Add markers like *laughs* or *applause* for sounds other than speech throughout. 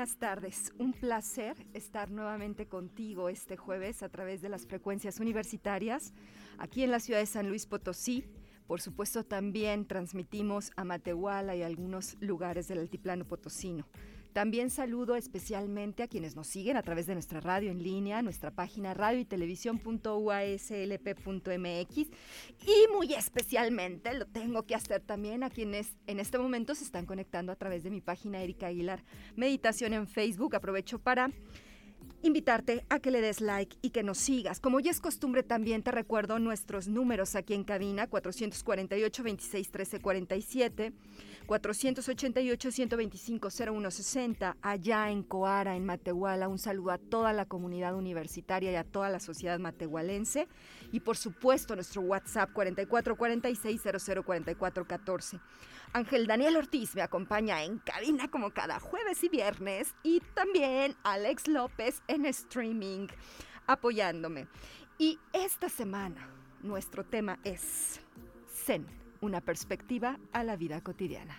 Buenas tardes. Un placer estar nuevamente contigo este jueves a través de las frecuencias universitarias aquí en la ciudad de San Luis Potosí. Por supuesto, también transmitimos a Matehuala y algunos lugares del altiplano potosino. También saludo especialmente a quienes nos siguen a través de nuestra radio en línea, nuestra página radio y televisión.uaslp.mx y muy especialmente lo tengo que hacer también a quienes en este momento se están conectando a través de mi página Erika Aguilar Meditación en Facebook. Aprovecho para invitarte a que le des like y que nos sigas. Como ya es costumbre, también te recuerdo nuestros números aquí en cabina, 448 26 13 47, 488 125 0160, allá en Coara, en Matehuala. Un saludo a toda la comunidad universitaria y a toda la sociedad matehualense. Y por supuesto, nuestro WhatsApp 4446 004414. Ángel Daniel Ortiz me acompaña en cabina como cada jueves y viernes y también Alex López en streaming apoyándome. Y esta semana nuestro tema es Zen, una perspectiva a la vida cotidiana.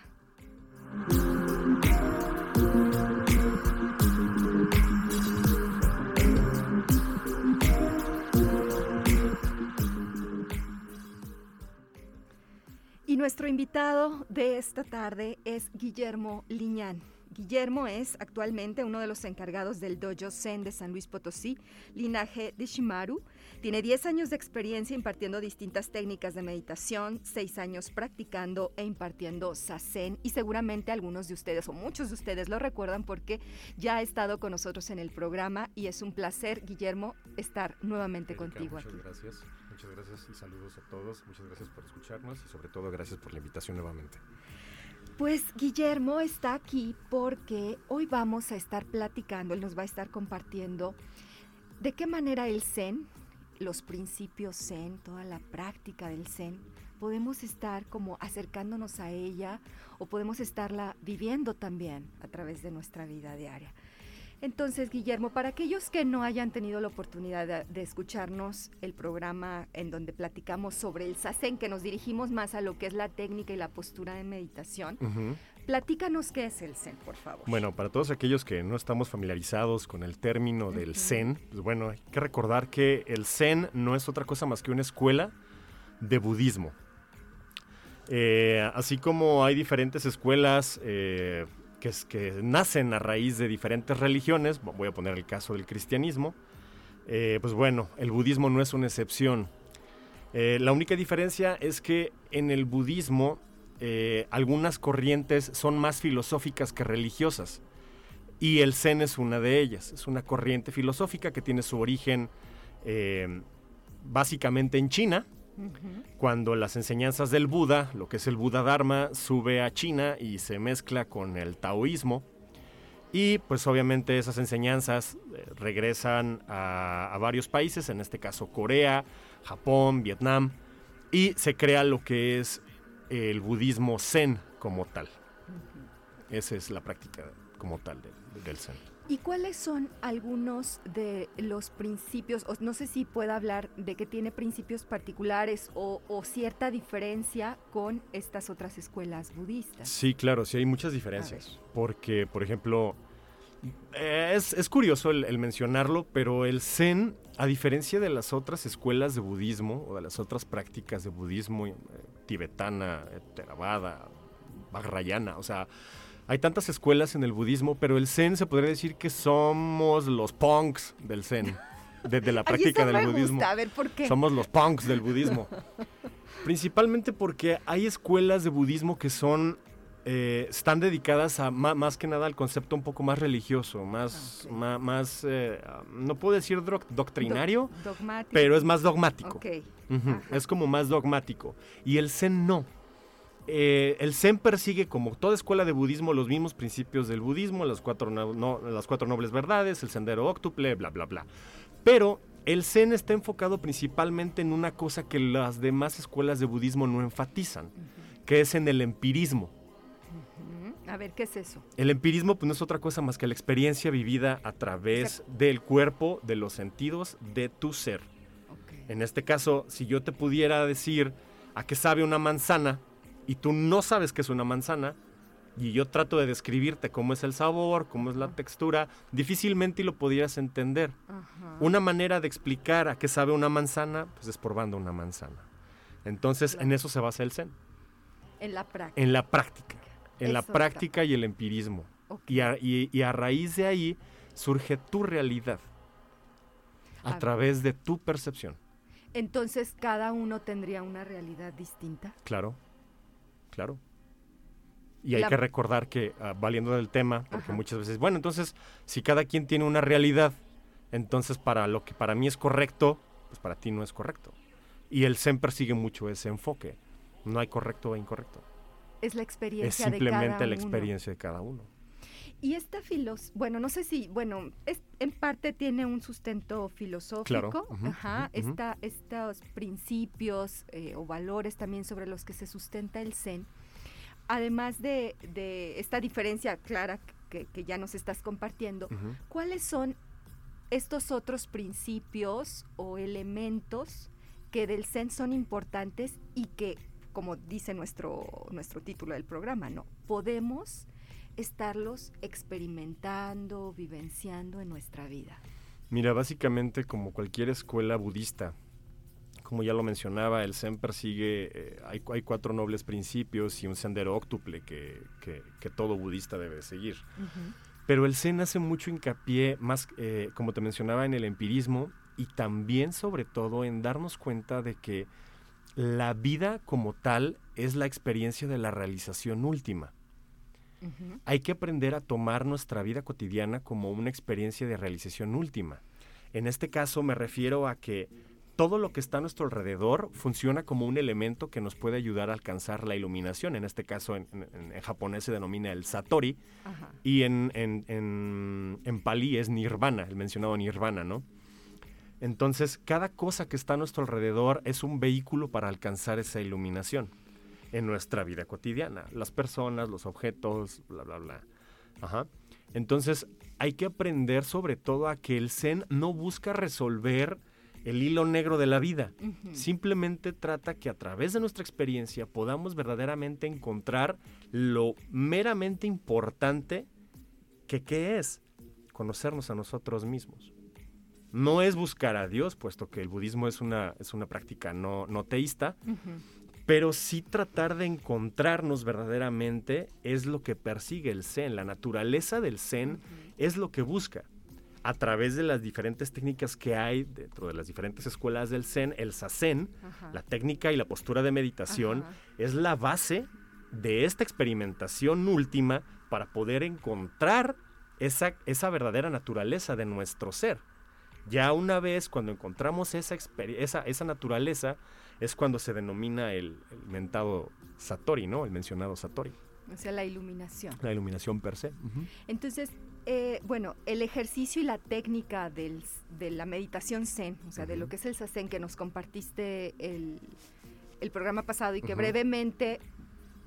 Y nuestro invitado de esta tarde es Guillermo Liñán. Guillermo es actualmente uno de los encargados del Dojo Zen de San Luis Potosí, linaje de Shimaru. Tiene 10 años de experiencia impartiendo distintas técnicas de meditación, 6 años practicando e impartiendo Sazen y seguramente algunos de ustedes o muchos de ustedes lo recuerdan porque ya ha estado con nosotros en el programa y es un placer, Guillermo, estar nuevamente contigo muchas aquí. Gracias. Muchas gracias y saludos a todos. Muchas gracias por escucharnos y sobre todo gracias por la invitación nuevamente. Pues Guillermo está aquí porque hoy vamos a estar platicando, él nos va a estar compartiendo de qué manera el Zen, los principios Zen, toda la práctica del Zen, podemos estar como acercándonos a ella o podemos estarla viviendo también a través de nuestra vida diaria. Entonces, Guillermo, para aquellos que no hayan tenido la oportunidad de, escucharnos el programa en donde platicamos sobre el sasen, que nos dirigimos más a lo que es la técnica y la postura de meditación, platícanos qué es el zen, por favor. Bueno, para todos aquellos que no estamos familiarizados con el término del zen, pues bueno, hay que recordar que el zen no es otra cosa más que una escuela de budismo. Eh, así como hay diferentes escuelas eh, que, que nacen a raíz de diferentes religiones, voy a poner el caso del cristianismo, eh, pues bueno, el budismo no es una excepción. Eh, la única diferencia es que en el budismo eh, algunas corrientes son más filosóficas que religiosas. Y el Zen es una de ellas. Es una corriente filosófica que tiene su origen básicamente en China, cuando las enseñanzas del Buda, lo que es el Buda Dharma, sube a China y se mezcla con el taoísmo. Y pues obviamente esas enseñanzas eh, regresan a, varios países, en este caso Corea, Japón, Vietnam, y se crea lo que es el budismo zen como tal. Esa es la práctica como tal del zen. ¿Y cuáles son algunos de los principios, o no sé si pueda hablar de que tiene principios particulares o, cierta diferencia con estas otras escuelas budistas? Sí, claro, sí hay muchas diferencias. Porque, por ejemplo, es, curioso el, mencionarlo, pero el Zen, a diferencia de las otras escuelas de budismo o de las otras prácticas de budismo eh, tibetana, eh, Theravada, Vajrayana, o sea, hay tantas escuelas en el budismo, pero el Zen se podría decir que somos los punks del Zen, desde la *laughs* práctica del budismo. A ver, ¿por qué? Somos los punks del budismo. *laughs* Principalmente porque hay escuelas de budismo que son eh, están dedicadas a más que nada al concepto un poco más religioso, más, más, eh, no puedo decir doctrinario, pero es más dogmático. Es como más dogmático. Y el Zen no. Eh, el Zen persigue, como toda escuela de budismo, los mismos principios del budismo, las cuatro, las cuatro nobles verdades, el sendero óctuple, bla, bla, bla. Pero el Zen está enfocado principalmente en una cosa que las demás escuelas de budismo no enfatizan, que es en el empirismo. A ver, ¿qué es eso? El empirismo pues, no es otra cosa más que la experiencia vivida a través del cuerpo, de los sentidos, de tu ser. En este caso, si yo te pudiera decir a qué sabe una manzana, y tú no sabes qué es una manzana, y yo trato de describirte cómo es el sabor, cómo es la textura, difícilmente lo podrías entender. Una manera de explicar a qué sabe una manzana, pues es probando una manzana. Entonces, en eso se basa el Zen. En la práctica. En la práctica. En la práctica y el empirismo. Y, a, raíz de ahí surge tu realidad. A, través de tu percepción. Entonces, ¿cada uno tendría una realidad distinta? Claro claro. Y hay que recordar que, ah, valiendo del tema, porque muchas veces, bueno, entonces, si cada quien tiene una realidad, entonces para lo que para mí es correcto, pues para ti no es correcto. Y el Zen persigue mucho ese enfoque. No hay correcto o incorrecto. Es la experiencia es simplemente la experiencia de cada uno. Y esta filos, bueno, no sé si, bueno, es, en parte tiene un sustento filosófico, ajá, estos principios eh, o valores también sobre los que se sustenta el Zen, además de, esta diferencia clara que, ya nos estás compartiendo, ¿cuáles son estos otros principios o elementos que del Zen son importantes y que, como dice nuestro, nuestro título del programa, ¿no? Podemos estarlos experimentando, vivenciando en nuestra vida? Mira, básicamente como cualquier escuela budista, como ya lo mencionaba, el Zen persigue, eh, hay, cuatro nobles principios y un sendero óctuple que, todo budista debe seguir. Pero el Zen hace mucho hincapié, más eh, como te mencionaba, en el empirismo y también sobre todo en darnos cuenta de que la vida como tal es la experiencia de la realización última. Hay que aprender a tomar nuestra vida cotidiana como una experiencia de realización última. En este caso me refiero a que todo lo que está a nuestro alrededor funciona como un elemento que nos puede ayudar a alcanzar la iluminación. En este caso, en, japonés se denomina el satori y en, en, pali es nirvana, el mencionado nirvana, ¿no? Entonces, cada cosa que está a nuestro alrededor es un vehículo para alcanzar esa iluminación en nuestra vida cotidiana. Las personas, los objetos, bla, bla, bla. Ajá. Entonces hay que aprender sobre todo a que el Zen no busca resolver el hilo negro de la vida. Simplemente trata que a través de nuestra experiencia podamos verdaderamente encontrar lo meramente importante que qué es conocernos a nosotros mismos. No es buscar a Dios, puesto que el budismo es una, es una práctica no, no teísta, pero sí tratar de encontrarnos verdaderamente es lo que persigue el Zen. La naturaleza del Zen es lo que busca. A través de las diferentes técnicas que hay dentro de las diferentes escuelas del Zen, el Sazen, la técnica y la postura de meditación, es la base de esta experimentación última para poder encontrar esa, esa verdadera naturaleza de nuestro ser. Ya una vez cuando encontramos esa, esa, esa naturaleza, es cuando se denomina el, mentado Satori, ¿no? El mencionado Satori. O sea, la iluminación. La iluminación per se. Entonces, eh, bueno, el ejercicio y la técnica del, de la meditación zen, o sea, de lo que es el sazen que nos compartiste el, el programa pasado y que brevemente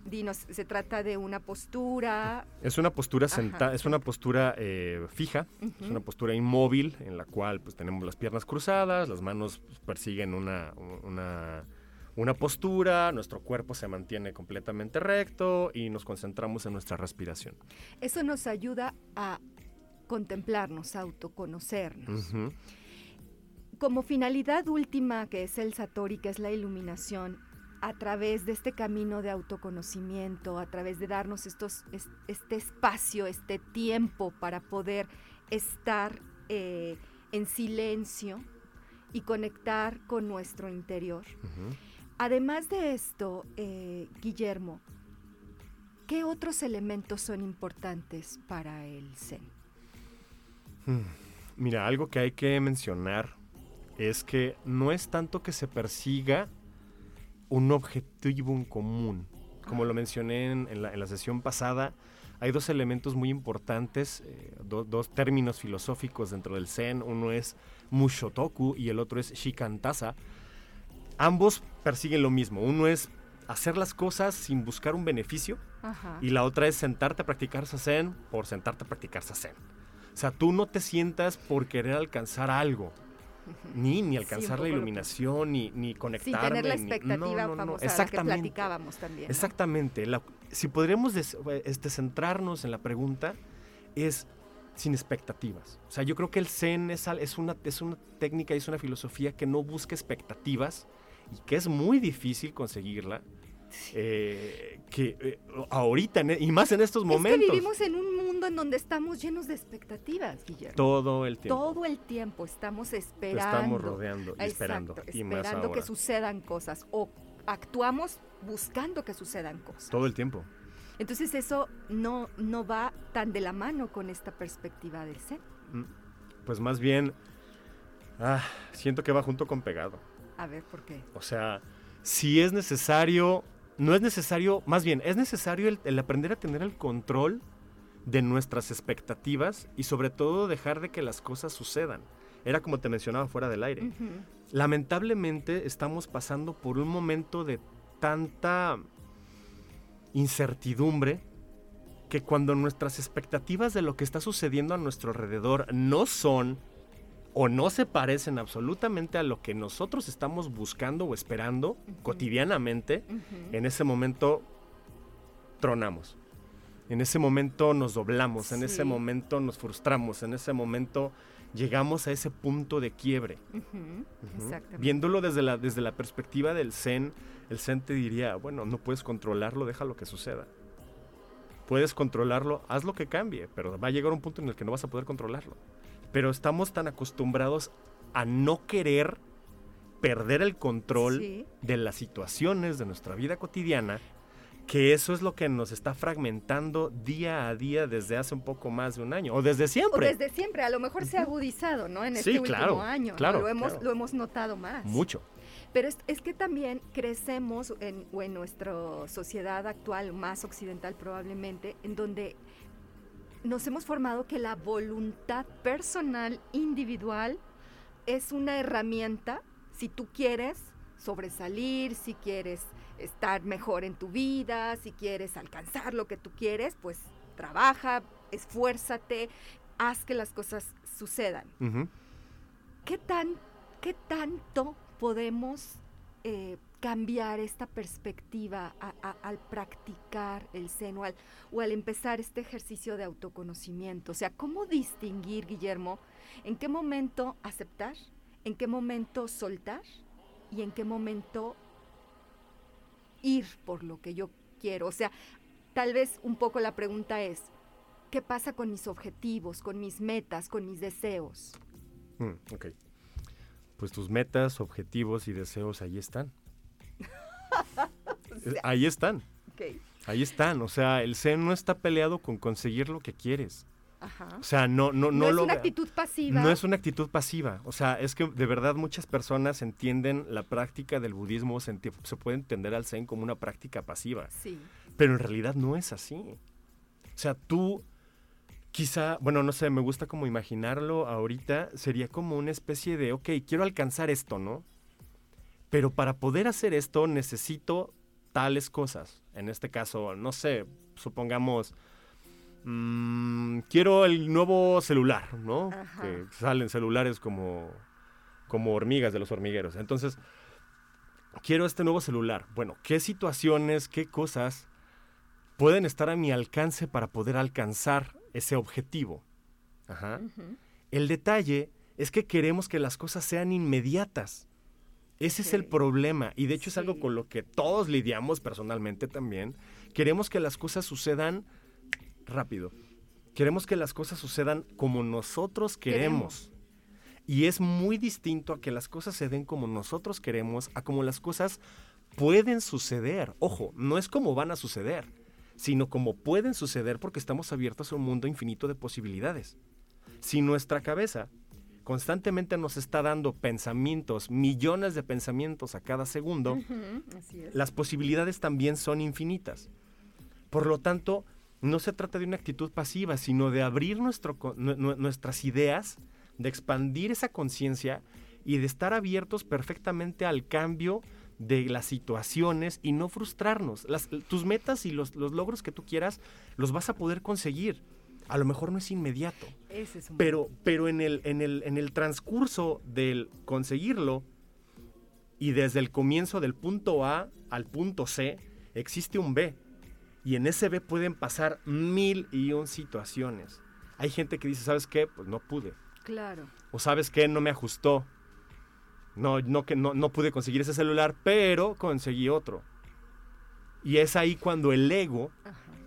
Dinos, se trata de una postura. Es una postura sentada, es una postura eh, fija, es una postura inmóvil en la cual pues tenemos las piernas cruzadas, las manos pues, persiguen una, una, una, postura, nuestro cuerpo se mantiene completamente recto y nos concentramos en nuestra respiración. Eso nos ayuda a contemplarnos, a autoconocernos. Como finalidad última, que es el Satori, que es la iluminación, a través de este camino de autoconocimiento, a través de darnos estos, este espacio, este tiempo para poder estar eh, en silencio y conectar con nuestro interior. Además de esto, eh, Guillermo, ¿qué otros elementos son importantes para el Zen? Hmm. Mira, algo que hay que mencionar es que no es tanto que se persiga un objetivo en común. Como lo mencioné en, la, sesión pasada, hay dos elementos muy importantes, eh, dos términos filosóficos dentro del Zen. Uno es Mushotoku y el otro es Shikantasa. Ambos persiguen lo mismo. Uno es hacer las cosas sin buscar un beneficio y la otra es sentarte a practicar Sazen por sentarte a practicar Sazen. O sea, tú no te sientas por querer alcanzar algo. Ni, ni alcanzar la iluminación, ni, ni conectarme. Sin tener la expectativa famosa Exactamente. que platicábamos también. Exactamente. si podríamos este, centrarnos en la pregunta, es sin expectativas. O sea, yo creo que el Zen es, es, una, es una técnica y es una filosofía que no busca expectativas y que es muy difícil conseguirla eh, que eh, ahorita, e, y más en estos momentos. Es que vivimos en un mundo en donde estamos llenos de expectativas, Guillermo. Todo el tiempo. Todo el tiempo estamos esperando. estamos rodeando y esperando. esperando que sucedan cosas. O actuamos buscando que sucedan cosas. Todo el tiempo. Entonces eso no, no va tan de la mano con esta perspectiva del ser. Mm, pues más bien, ah, siento que va junto con pegado. A ver, ¿por qué? O sea, si es necesario no es necesario, más bien, es necesario el, aprender a tener el control de nuestras expectativas y sobre todo dejar de que las cosas sucedan. Era como te mencionaba fuera del aire. Lamentablemente estamos pasando por un momento de tanta incertidumbre que cuando nuestras expectativas de lo que está sucediendo a nuestro alrededor no son o no se parecen absolutamente a lo que nosotros estamos buscando o esperando cotidianamente, en ese momento tronamos. En ese momento nos doblamos, en ese momento nos frustramos, en ese momento llegamos a ese punto de quiebre. Viéndolo desde la, desde la perspectiva del Zen, el Zen te diría, bueno, no puedes controlarlo, deja lo que suceda. Puedes controlarlo, haz lo que cambie, pero va a llegar un punto en el que no vas a poder controlarlo pero estamos tan acostumbrados a no querer perder el control de las situaciones de nuestra vida cotidiana, que eso es lo que nos está fragmentando día a día desde hace un poco más de un año, o desde siempre. O desde siempre, a lo mejor se ha agudizado, ¿no? En este último año, claro, lo, hemos, lo hemos notado más. Mucho. Pero es, que también crecemos en, o en nuestra sociedad actual, más occidental probablemente, en donde nos hemos formado que la voluntad personal, individual, es una herramienta si tú quieres sobresalir, si quieres estar mejor en tu vida, si quieres alcanzar lo que tú quieres, pues trabaja, esfuérzate, haz que las cosas sucedan. ¿Qué, tan, ¿Qué tanto podemos eh, cambiar esta perspectiva al practicar el seno o al empezar este ejercicio de autoconocimiento. O sea, ¿cómo distinguir, Guillermo, en qué momento aceptar, en qué momento soltar y en qué momento ir por lo que yo quiero? O sea, tal vez un poco la pregunta es, ¿qué pasa con mis objetivos, con mis metas, con mis deseos? Mm, ok. Pues tus metas, objetivos y deseos ahí están. *laughs* Ahí están. Ahí están. O sea, el Zen no está peleado con conseguir lo que quieres. O sea, no, no, no, no es una actitud pasiva. No es una actitud pasiva. O sea, es que de verdad muchas personas entienden la práctica del budismo, se, se puede entender al Zen como una práctica pasiva. Sí. Pero en realidad no es así. O sea, tú quizá, bueno, no sé, me gusta como imaginarlo ahorita, sería como una especie de, ok, quiero alcanzar esto, ¿no? Pero para poder hacer esto necesito tales cosas. En este caso, no sé, supongamos, mm, quiero el nuevo celular, ¿no? Que salen celulares como, como hormigas de los hormigueros. Entonces, quiero este nuevo celular. Bueno, ¿qué situaciones, qué cosas pueden estar a mi alcance para poder alcanzar ese objetivo? Ajá. El detalle es que queremos que las cosas sean inmediatas. Ese es el problema y de hecho es algo con lo que todos lidiamos personalmente también. Queremos que las cosas sucedan rápido. Queremos que las cosas sucedan como nosotros queremos. Y es muy distinto a que las cosas se den como nosotros queremos, a como las cosas pueden suceder. Ojo, no es como van a suceder, sino como pueden suceder porque estamos abiertos a un mundo infinito de posibilidades. Si nuestra cabeza constantemente nos está dando pensamientos, millones de pensamientos a cada segundo, las posibilidades también son infinitas. Por lo tanto, no se trata de una actitud pasiva, sino de abrir nuestro, nuestras ideas, de expandir esa conciencia y de estar abiertos perfectamente al cambio de las situaciones y no frustrarnos. tus metas y los, logros que tú quieras los vas a poder conseguir. A lo mejor no es inmediato. pero pero en, el, en, el, en el transcurso del conseguirlo y desde el comienzo del punto A al punto C, existe un B. Y en ese B pueden pasar mil y un situaciones. Hay gente que dice, ¿sabes qué? Pues no pude. Claro. O sabes qué? No me ajustó. No, no, que no, no pude conseguir ese celular, pero conseguí otro. Y es ahí cuando el ego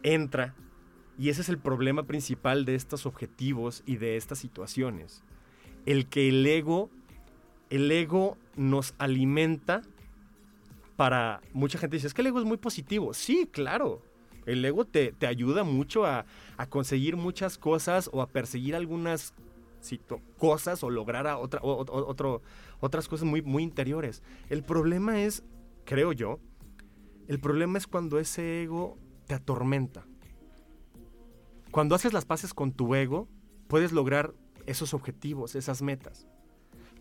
entra. Y ese es el problema principal de estos objetivos y de estas situaciones. El que el ego, el ego nos alimenta para... Mucha gente dice, es que el ego es muy positivo. Sí, claro. El ego te, ayuda mucho a, a, conseguir muchas cosas o a perseguir algunas cosas o lograr a otra, otro, otras cosas muy, muy interiores. El problema es, creo yo, el problema es cuando ese ego te atormenta. Cuando haces las paces con tu ego, puedes lograr esos objetivos, esas metas.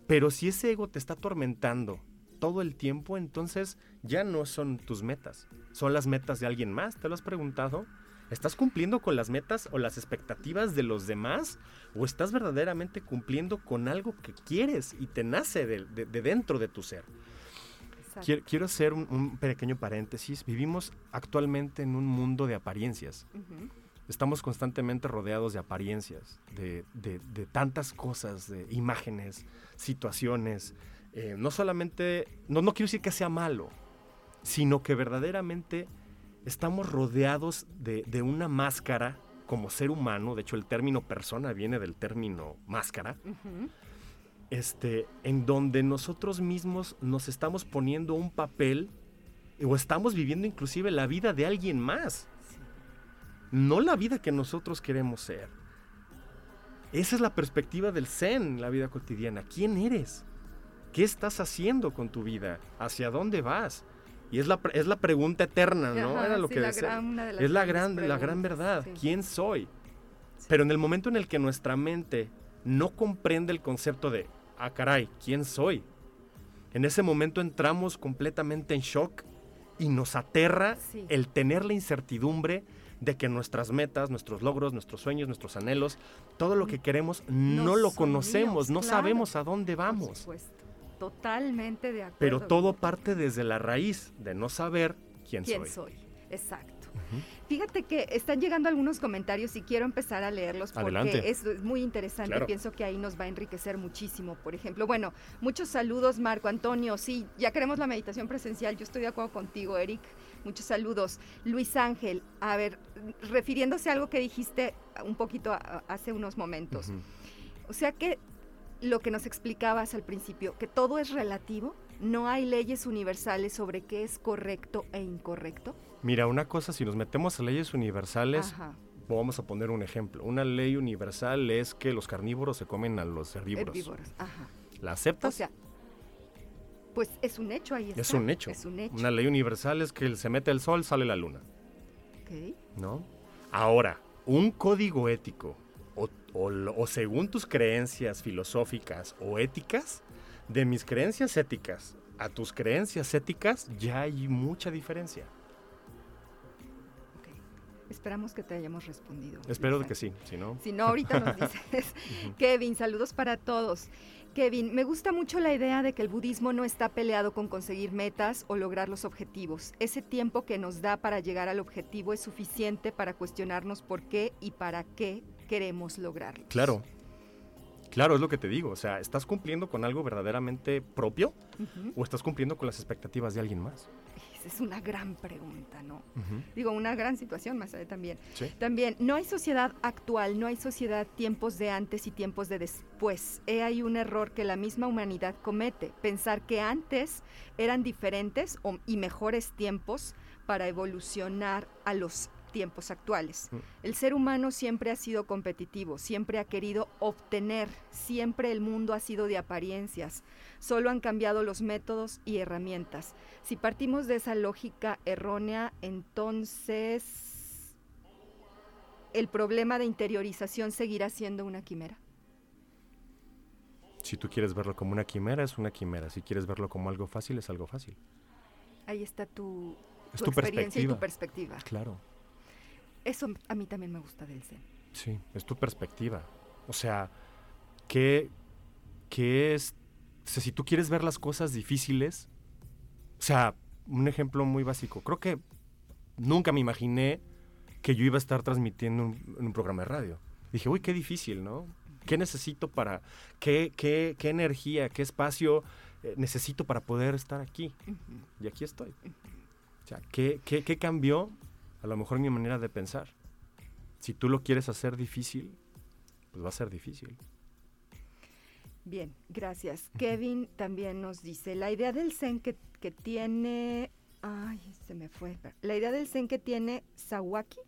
Pero si ese ego te está atormentando todo el tiempo, entonces ya no son tus metas, son las metas de alguien más. ¿Te lo has preguntado? ¿Estás cumpliendo con las metas o las expectativas de los demás? ¿O estás verdaderamente cumpliendo con algo que quieres y te nace de, dentro de tu ser? Quiero, hacer un, pequeño paréntesis. Vivimos actualmente en un mundo de apariencias. Estamos constantemente rodeados de apariencias, de, tantas cosas, de imágenes, situaciones. Eh, no solamente, no, no quiero decir que sea malo, sino que verdaderamente estamos rodeados de, una máscara como ser humano, de hecho el término persona viene del término máscara, este, en donde nosotros mismos nos estamos poniendo un papel o estamos viviendo inclusive la vida de alguien más, no la vida que nosotros queremos ser. Esa es la perspectiva del Zen, la vida cotidiana. ¿Quién eres? ¿Qué estás haciendo con tu vida? ¿Hacia dónde vas? Y es la, es la pregunta eterna, ¿no? Era lo que decía. es la gran, la gran verdad. ¿Quién soy? Pero en el momento en el que nuestra mente no comprende el concepto de, ah, caray, ¿quién soy? En ese momento entramos completamente en shock y nos aterra el tener la incertidumbre de que nuestras metas, nuestros logros, nuestros sueños, nuestros anhelos, todo lo que queremos, no, lo conocemos, no sabemos a dónde vamos. Totalmente de acuerdo. Pero todo parte desde la raíz de no saber quién, ¿Quién soy. Exacto. Fíjate que están llegando algunos comentarios y quiero empezar a leerlos porque es, muy interesante. Pienso que ahí nos va a enriquecer muchísimo. Por ejemplo, bueno, muchos saludos, Marco Antonio. Sí, ya queremos la meditación presencial. Yo estoy de acuerdo contigo, Eric. Muchos saludos. Luis Ángel, a ver, refiriéndose a algo que dijiste un poquito hace unos momentos. O sea que lo que nos explicabas al principio, que todo es relativo, no hay leyes universales sobre qué es correcto e incorrecto. Mira, una cosa, si nos metemos a leyes universales, vamos a poner un ejemplo. Una ley universal es que los carnívoros se comen a los herbívoros. herbívoros. Ajá. ¿La aceptas? O sea, pues es un hecho ahí. Es un hecho. Es un hecho. Una ley universal es que se mete el sol, sale la luna. Ok. ¿No? Ahora, un código ético o, según tus creencias filosóficas o éticas, de mis creencias éticas a tus creencias éticas ya hay mucha diferencia. Esperamos que te hayamos respondido. Espero que sí, si no. Si no, ahorita nos dices. *laughs* Kevin, saludos para todos. Kevin, me gusta mucho la idea de que el budismo no está peleado con conseguir metas o lograr los objetivos. Ese tiempo que nos da para llegar al objetivo es suficiente para cuestionarnos por qué y para qué queremos lograrlo. Claro. Claro, es lo que te digo. O sea, ¿estás cumpliendo con algo verdaderamente propio o estás cumpliendo con las expectativas de alguien más? Esa es una gran pregunta, ¿no? Digo, una gran situación más allá también. También, no hay sociedad actual, no hay sociedad tiempos de antes y tiempos de después. He hay un error que la misma humanidad comete, pensar que antes eran diferentes y mejores tiempos para evolucionar a los tiempos actuales. Mm. El ser humano siempre ha sido competitivo, siempre ha querido obtener, siempre el mundo ha sido de apariencias, solo han cambiado los métodos y herramientas. Si partimos de esa lógica errónea, entonces el problema de interiorización seguirá siendo una quimera. Si tú quieres verlo como una quimera, es una quimera. Si quieres verlo como algo fácil, es algo fácil. Ahí está tu, Es tu tu experiencia y tu perspectiva. perspectiva. Claro. Eso a mí también me gusta del Zen. Sí, es tu perspectiva. O sea, ¿qué, qué es? O sea, si tú quieres ver las cosas difíciles, o sea, un ejemplo muy básico. Creo que nunca me imaginé que yo iba a estar transmitiendo un, en un programa de radio. Dije, uy, qué difícil, ¿no? ¿Qué necesito para, qué, qué, qué energía, qué espacio eh, necesito para poder estar aquí? Y aquí estoy. O sea, ¿qué, qué, qué cambió? A lo mejor mi manera de pensar. Si tú lo quieres hacer difícil, pues va a ser difícil. Bien, gracias. Kevin también nos dice, la idea del Zen que, que tiene... Ay, se me fue. La idea del Zen que tiene Sawaki,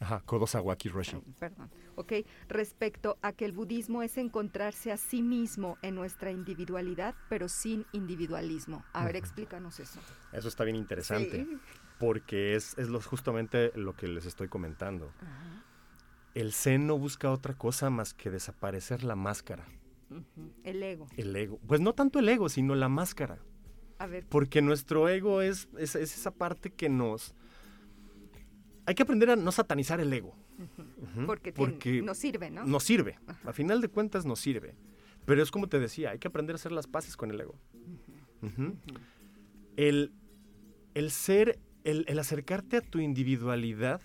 Ajá, Kodo Sawaki Roshi. Perdón, ok, respecto a que el budismo es encontrarse a sí mismo en nuestra individualidad, pero sin individualismo. A ver, explícanos eso. Eso está bien interesante, Sí. Porque es, es lo- justamente lo que les estoy comentando. Ajá, El Zen no busca otra cosa más que desaparecer la máscara. El ego. el ego. Pues no tanto el ego, sino la máscara. A ver, Porque nuestro ego es, es, es esa parte que nos... Hay que aprender a no satanizar el ego. Porque, tiene- nos sirve, ¿no? nos sirve. A final de cuentas nos sirve. Pero es como te decía, hay que aprender a hacer las paces con el ego. El, el ser, el, el acercarte a tu individualidad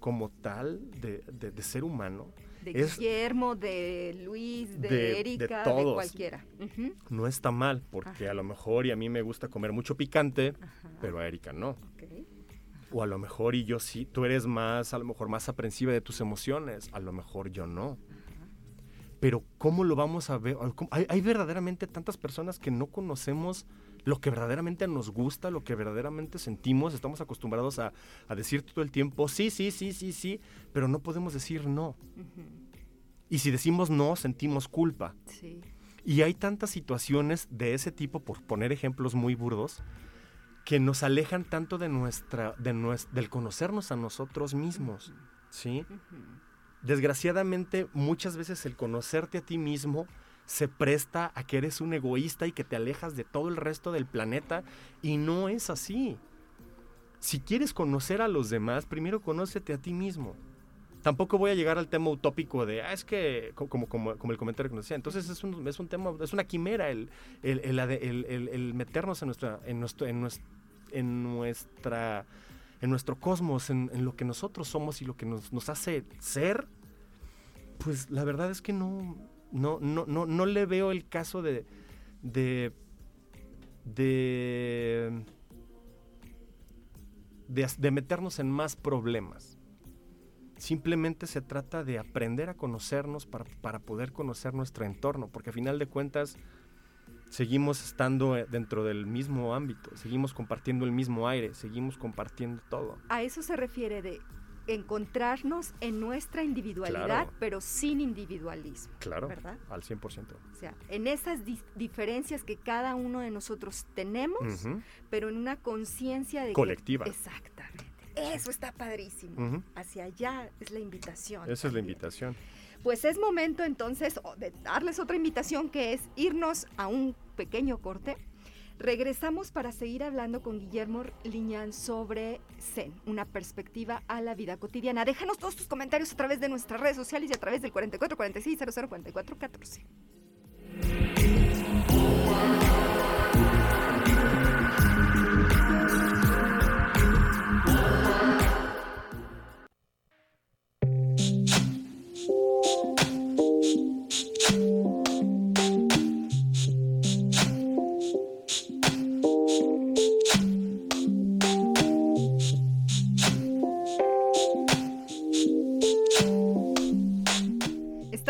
como tal de, de- de ser humano De es- Guillermo, de Luis, de, Erika, de, todos. cualquiera. No está mal, porque Ajá. a lo mejor y a mí me gusta comer mucho picante, ajá, pero a Erika no. O a lo mejor y yo sí, tú eres más, a lo mejor más aprensiva de tus emociones, a lo mejor yo no. Pero ¿cómo lo vamos a ver? ¿Cómo- Hay, hay verdaderamente tantas personas que no conocemos lo que verdaderamente nos gusta, lo que verdaderamente sentimos. Estamos acostumbrados a, a decir todo el tiempo, sí, sí, sí, sí, sí, pero no podemos decir no. Y si decimos no, sentimos culpa. Sí. Y hay tantas situaciones de ese tipo, por poner ejemplos muy burdos, que nos alejan tanto de nuestra, de nues- del conocernos a nosotros mismos, ¿sí? Desgraciadamente, muchas veces el conocerte a ti mismo se presta a que eres un egoísta y que te alejas de todo el resto del planeta y no es así. Si quieres conocer a los demás, primero conócete a ti mismo. Tampoco voy a llegar al tema utópico de, ah, es que, co- como, como, como el comentario que nos decía, entonces es un, es un tema, es una quimera el, el, el, el- meternos en nuestra, en nuestro, en nues- en nuestra, en nuestro cosmos, en, lo que nosotros somos y lo que nos hace ser, pues la verdad es que no, no, no, no, le veo el caso de, de, de, de, de meternos en más problemas. Simplemente se trata de aprender a conocernos para, para poder conocer nuestro entorno, porque a final de cuentas seguimos estando eh, dentro del mismo ámbito, seguimos compartiendo el mismo aire, seguimos compartiendo todo. A eso se refiere de encontrarnos en nuestra individualidad, Claro. pero sin individualismo. Claro, ¿Verdad? al 100%. O sea, en esas diferencias que cada uno de nosotros tenemos, pero en una conciencia de que- Colectiva. exactamente. Eso está padrísimo. Hacia allá es la invitación. Esa es la invitación. Pues es momento entonces de darles otra invitación que es irnos a un pequeño corte. Regresamos para seguir hablando con Guillermo Liñán sobre Zen, una perspectiva a la vida cotidiana. Déjanos todos tus comentarios a través de nuestras redes sociales y a través del 44 46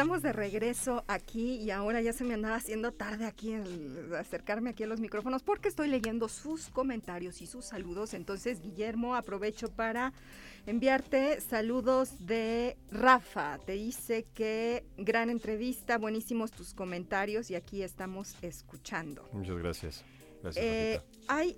Estamos de regreso aquí y ahora ya se me andaba haciendo tarde aquí al acercarme aquí a los micrófonos porque estoy leyendo sus comentarios y sus saludos. Entonces, Guillermo, aprovecho para enviarte saludos de Rafa. Te dice que gran entrevista, buenísimos tus comentarios y aquí estamos escuchando. Muchas gracias. Gracias. Eh, hay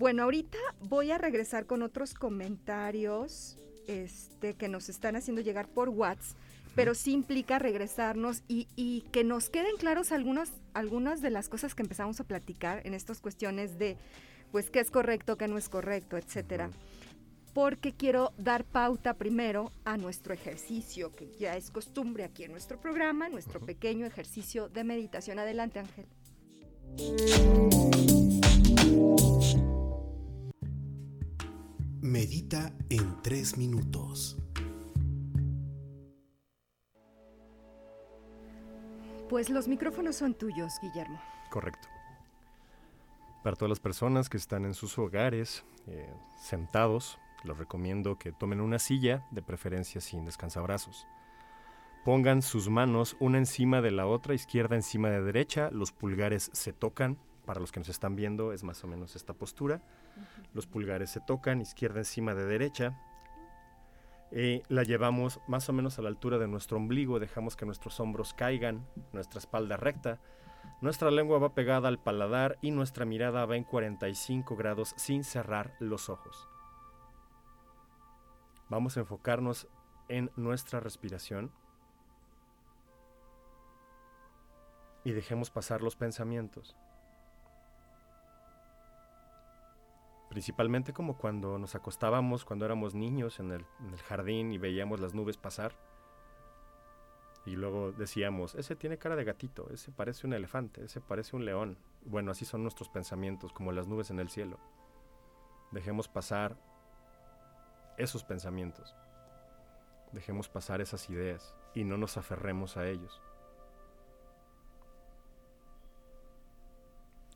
bueno, ahorita voy a regresar con otros comentarios este, que nos están haciendo llegar por WhatsApp, pero sí implica regresarnos y, que nos queden claros algunas, algunas de las cosas que empezamos a platicar en estas cuestiones de, pues, qué es correcto, qué no es correcto, etcétera. Porque quiero dar pauta primero a nuestro ejercicio, que ya es costumbre aquí en nuestro programa, nuestro pequeño ejercicio de meditación. Adelante, Ángel. Medita en tres minutos. Pues los micrófonos son tuyos, Guillermo. Correcto. Para todas las personas que están en sus hogares, eh, sentados, les recomiendo que tomen una silla, de preferencia sin descansabrazos. Pongan sus manos una encima de la otra, izquierda encima de derecha, los pulgares se tocan. Para los que nos están viendo es más o menos esta postura los pulgares se tocan, izquierda encima de derecha. Eh, la llevamos más o menos a la altura de nuestro ombligo, dejamos que nuestros hombros caigan, nuestra espalda recta, nuestra lengua va pegada al paladar y nuestra mirada va en 45 grados sin cerrar los ojos. Vamos a enfocarnos en nuestra respiración y dejemos pasar los pensamientos. Principalmente como cuando nos acostábamos cuando éramos niños en el, jardín y veíamos las nubes pasar. Y luego decíamos, ese tiene cara de gatito, ese parece un elefante, ese parece un león. Bueno, así son nuestros pensamientos, como las nubes en el cielo. Dejemos pasar esos pensamientos. Dejemos pasar esas ideas y no nos aferremos a ellos.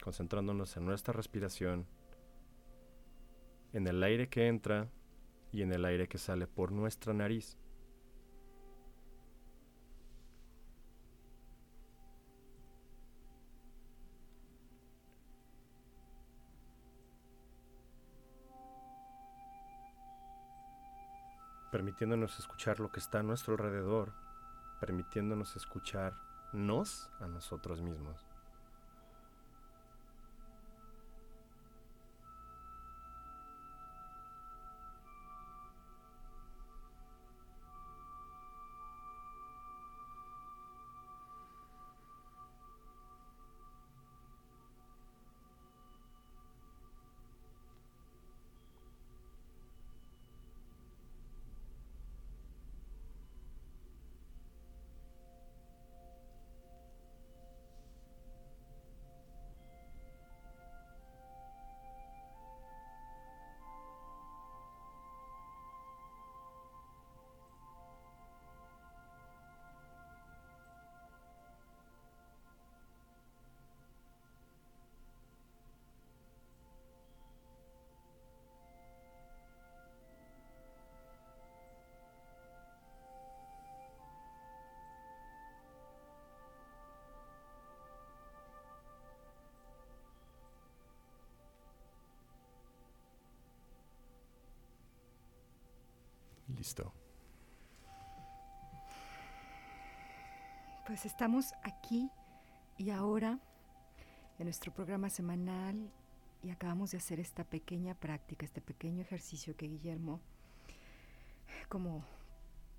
Concentrándonos en nuestra respiración en el aire que entra y en el aire que sale por nuestra nariz. permitiéndonos escuchar lo que está a nuestro alrededor, permitiéndonos escucharnos a nosotros mismos. Listo. Pues estamos aquí y ahora en nuestro programa semanal y acabamos de hacer esta pequeña práctica, este pequeño ejercicio que Guillermo, como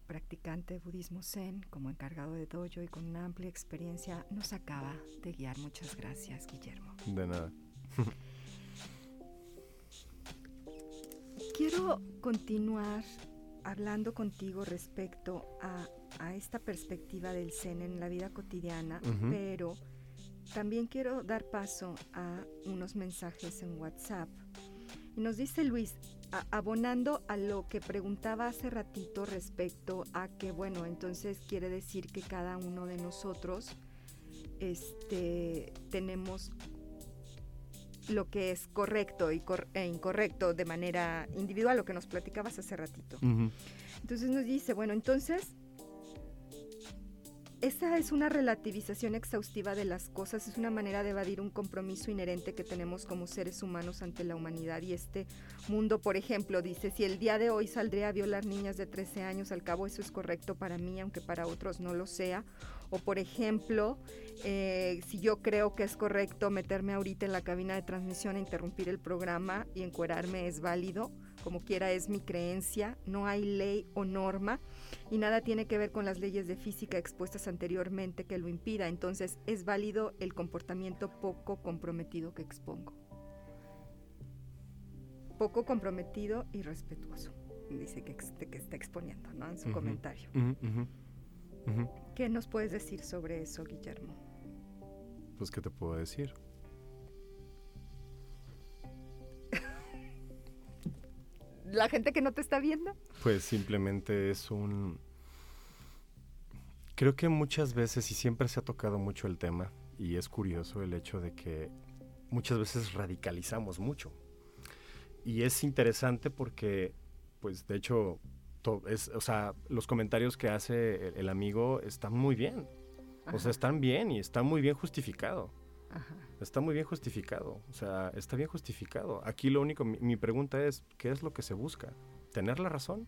practicante de budismo zen, como encargado de dojo y con una amplia experiencia, nos acaba de guiar. Muchas gracias, Guillermo. De nada. *laughs* Quiero continuar hablando contigo respecto a, esta perspectiva del Zen en la vida cotidiana, pero también quiero dar paso a unos mensajes en WhatsApp. Y nos dice Luis, abonando a lo que preguntaba hace ratito respecto a que, bueno, entonces quiere decir que cada uno de nosotros este, tenemos lo que es correcto y e incorrecto de manera individual, lo que nos platicabas hace ratito. Entonces nos dice, bueno, entonces esa es una relativización exhaustiva de las cosas, es una manera de evadir un compromiso inherente que tenemos como seres humanos ante la humanidad y este mundo. Por ejemplo, dice, si el día de hoy saldría a violar niñas de 13 años, al cabo eso es correcto para mí, aunque para otros no lo sea. O por ejemplo, eh, si yo creo que es correcto meterme ahorita en la cabina de transmisión e interrumpir el programa y encuerarme es válido, como quiera es mi creencia, no hay ley o norma y nada tiene que ver con las leyes de física expuestas anteriormente que lo impida, entonces es válido el comportamiento poco comprometido que expongo. Poco comprometido y respetuoso, dice que, que está exponiendo ¿no? en su comentario. ¿Qué nos puedes decir sobre eso, Guillermo? Pues, ¿qué te puedo decir? ¿La gente que no te está viendo? Pues simplemente es un... Creo que muchas veces, y siempre se ha tocado mucho el tema, y es curioso el hecho de que muchas veces radicalizamos mucho. Y es interesante porque, pues de hecho, es, o sea, los comentarios que hace el, amigo están muy bien. O sea, están bien y está muy bien justificado. Está muy bien justificado. O sea, está bien justificado. Aquí lo único, mi, pregunta es, ¿qué es lo que se busca? ¿Tener la razón?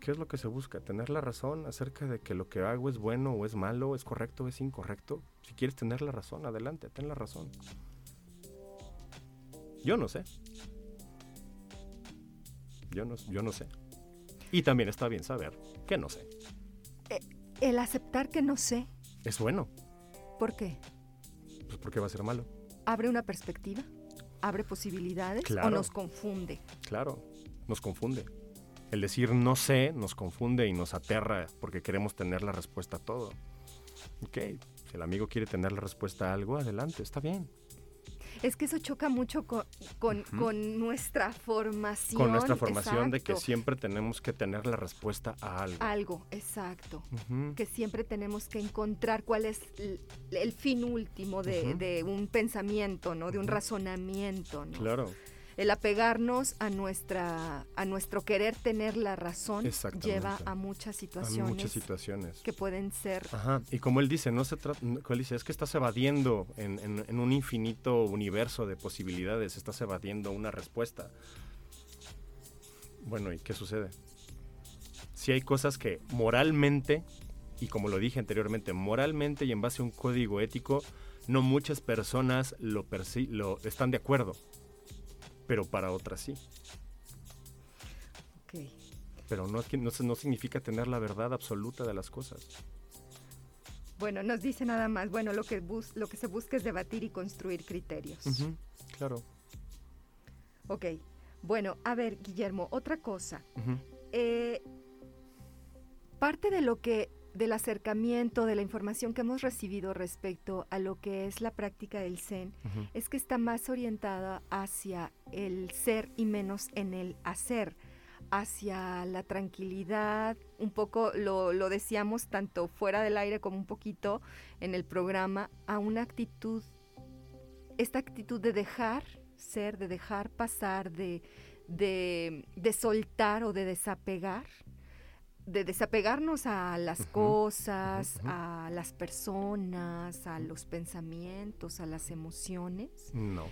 ¿Qué es lo que se busca? ¿Tener la razón acerca de que lo que hago es bueno o es malo, es correcto o es incorrecto? Si quieres tener la razón, adelante, ten la razón. Yo no sé. Yo no, yo no sé. Y también está bien saber que no sé. Eh, el aceptar que no sé. Es bueno. ¿Por qué? Pues porque va a ser malo. ¿Abre una perspectiva? ¿Abre posibilidades? ¿O nos confunde? Claro, nos confunde. El decir no sé nos confunde y nos aterra porque queremos tener la respuesta a todo. Ok, si el amigo quiere tener la respuesta a algo, adelante, está bien. Es que eso choca mucho con, con, nuestra formación. Con nuestra formación de que siempre tenemos que tener la respuesta a algo. Algo, exacto. Que siempre tenemos que encontrar cuál es el, fin último de, de, un pensamiento, ¿no? De un razonamiento, ¿no? Claro el apegarnos a nuestra a nuestro querer tener la razón lleva a muchas situaciones, muchas situaciones. que pueden ser Ajá. y como él dice no se trata dice es que estás evadiendo en, en, un infinito universo de posibilidades estás evadiendo una respuesta. Bueno y qué sucede si hay cosas que moralmente y como lo dije anteriormente moralmente y en base a un código ético no muchas personas lo, lo están de acuerdo pero para otras sí. Pero no, no, no significa tener la verdad absoluta de las cosas. Bueno, nos dice nada más, bueno, lo que, bus lo que se busca es debatir y construir criterios. claro. Ok, bueno, a ver, Guillermo, otra cosa. Eh, parte de lo que del acercamiento, de la información que hemos recibido respecto a lo que es la práctica del Zen, es que está más orientada hacia el ser y menos en el hacer, hacia la tranquilidad, un poco lo, lo decíamos tanto fuera del aire como un poquito en el programa, a una actitud, esta actitud de dejar ser, de dejar pasar, de, de, de soltar o de desapegar de desapegarnos a las cosas, a las personas, a los pensamientos, a las emociones. No.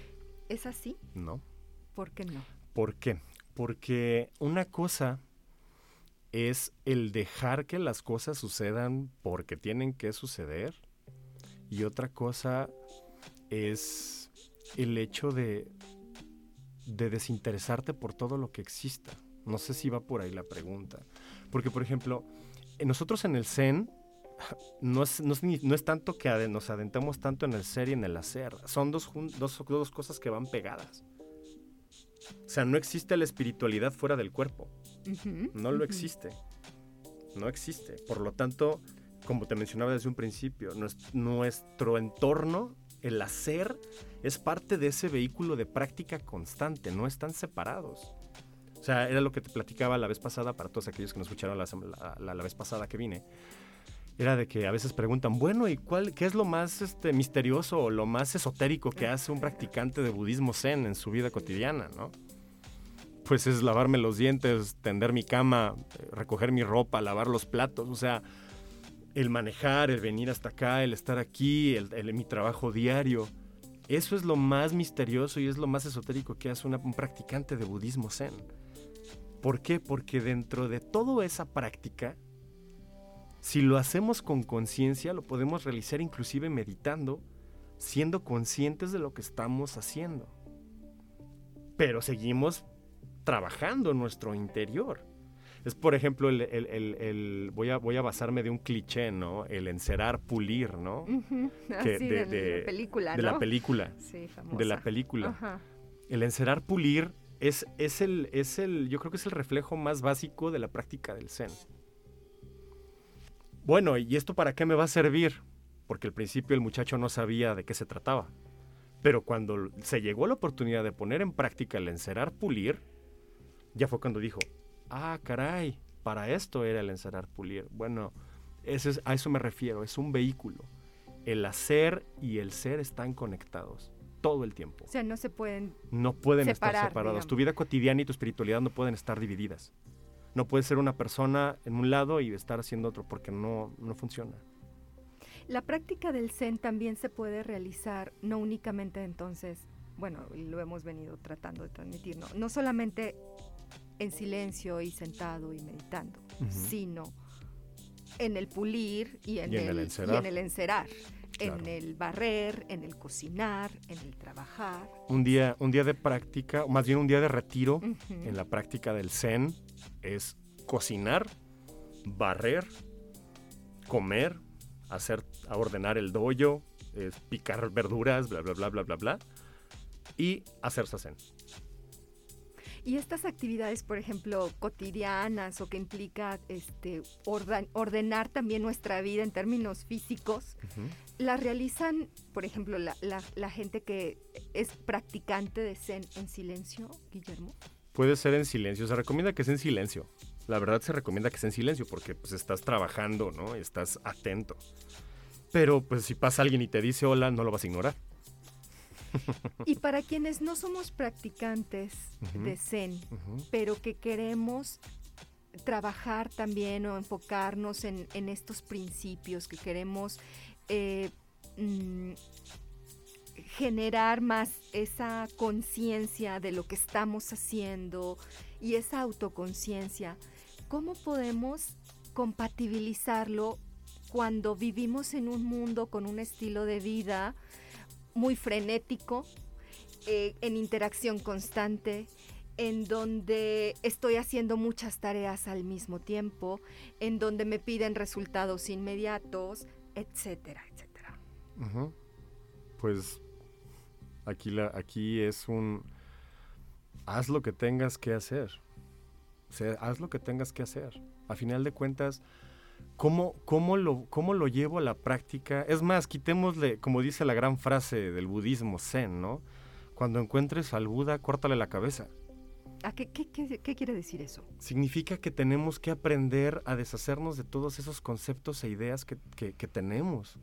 ¿Es así? No. ¿Por qué no? ¿Por qué? Porque una cosa es el dejar que las cosas sucedan porque tienen que suceder y otra cosa es el hecho de, de desinteresarte por todo lo que exista. No sé si va por ahí la pregunta. Porque, por ejemplo, nosotros en el Zen *laughs* no es, no es, tanto que nos adentamos tanto en el ser y en el hacer. Son dos, dos, dos cosas que van pegadas. O sea, no existe la espiritualidad fuera del cuerpo. no lo existe. No existe. Por lo tanto, como te mencionaba desde un principio, nuestro entorno, el hacer, es parte de ese vehículo de práctica constante. No están separados. O sea, era lo que te platicaba la vez pasada para todos aquellos que nos escucharon la, la, vez pasada que vine. Era de que a veces preguntan, bueno, ¿y cuál, qué es lo más este, misterioso o lo más esotérico que hace un practicante de budismo zen en su vida cotidiana, no? pues es lavarme los dientes, tender mi cama, eh, recoger mi ropa, lavar los platos, o sea, el manejar, el venir hasta acá, el estar aquí, el, mi trabajo diario. Eso es lo más misterioso y es lo más esotérico que hace un practicante de budismo zen. ¿Por qué? Porque dentro de toda esa práctica, si lo hacemos con conciencia, lo podemos realizar inclusive meditando, siendo conscientes de lo que estamos haciendo. Pero seguimos trabajando en nuestro interior. Es, por ejemplo, el, voy, a, voy a basarme de un cliché, ¿no? El encerar, pulir, ¿no? *laughs* de, la película, De la película. Sí, famosa. De la película. El encerar, pulir es, es, el, es el, yo creo que es el reflejo más básico de la práctica del Zen. Bueno, ¿y esto para qué me va a servir? Porque al principio el muchacho no sabía de qué se trataba. Pero cuando se llegó la oportunidad de poner en práctica el encerar, pulir, ya fue cuando dijo, ah, caray, para esto era el encerar, pulir. Bueno, es, a eso me refiero, es un vehículo. El hacer y el ser están conectados todo el tiempo. O sea, no se pueden No pueden estar separados. Tu vida cotidiana y tu espiritualidad no pueden estar divididas. No puedes ser una persona en un lado y estar haciendo otro porque no, no funciona. La práctica del Zen también se puede realizar no únicamente entonces, bueno, lo hemos venido tratando de transmitir, no, no solamente en silencio y sentado y meditando, sino en el pulir y en, el, encerar. en el encerar. En el barrer, en el cocinar, en el trabajar. Un día, un día de práctica, o más bien un día de retiro en la práctica del Zen es cocinar, barrer, comer, hacer, ordenar el dojo, picar verduras, bla, bla, bla, bla, bla, bla, y hacer sasen. Y estas actividades, por ejemplo, cotidianas o que implica este, ordenar también nuestra vida en términos físicos, ¿las realizan, por ejemplo, la, la, gente que es practicante de Zen en silencio, Guillermo? Puede ser en silencio, se recomienda que sea en silencio. La verdad se recomienda que sea en silencio porque pues estás trabajando, ¿no? Estás atento. Pero pues si pasa alguien y te dice hola, no lo vas a ignorar. Y para quienes no somos practicantes de Zen, pero que queremos trabajar también o enfocarnos en, estos principios, que queremos eh, mm, generar más esa conciencia de lo que estamos haciendo y esa autoconciencia, ¿cómo podemos compatibilizarlo cuando vivimos en un mundo con un estilo de vida muy frenético, eh, en interacción constante, en donde estoy haciendo muchas tareas al mismo tiempo, en donde me piden resultados inmediatos, etcétera, etcétera. Pues aquí, la, aquí es un... Haz lo que tengas que hacer. Haz lo que tengas que hacer. A final de cuentas, ¿Cómo, cómo, lo, ¿Cómo lo llevo a la práctica? Es más, quitémosle, como dice la gran frase del budismo zen, ¿no? Cuando encuentres al Buda, córtale la cabeza. ¿A qué, qué, qué, quiere decir eso? Significa que tenemos que aprender a deshacernos de todos esos conceptos e ideas que, que, tenemos.